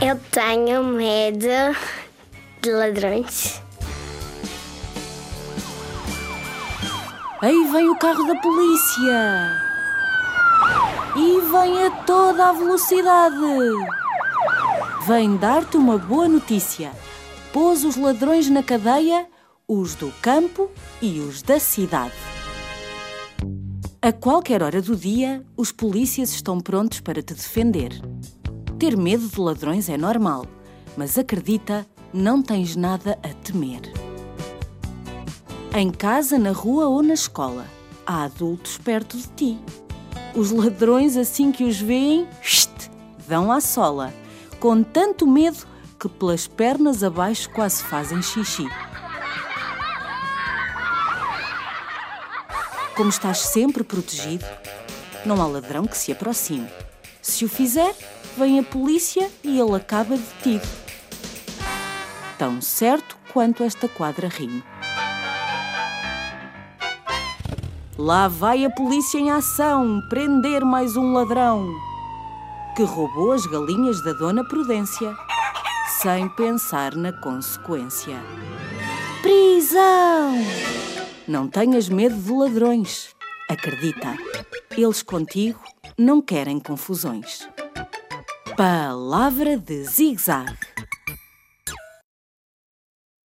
Eu tenho medo de ladrões. Aí vem o carro da polícia! E vem a toda a velocidade! Vem dar-te uma boa notícia. Pôs os ladrões na cadeia, os do campo e os da cidade. A qualquer hora do dia, os polícias estão prontos para te defender. Ter medo de ladrões é normal, mas acredita, não tens nada a temer. Em casa, na rua ou na escola, há adultos perto de ti. Os ladrões, assim que os veem, dão à sola, com tanto medo que pelas pernas abaixo quase fazem xixi. Como estás sempre protegido, não há ladrão que se aproxime. Se o fizer, vem a polícia e ele acaba detido. Tão certo quanto esta quadra rime. Lá vai a polícia em ação prender mais um ladrão que roubou as galinhas da Dona Prudência sem pensar na consequência. Prisão! Não tenhas medo de ladrões. Acredita, eles contigo não querem confusões. Palavra de zig-zag.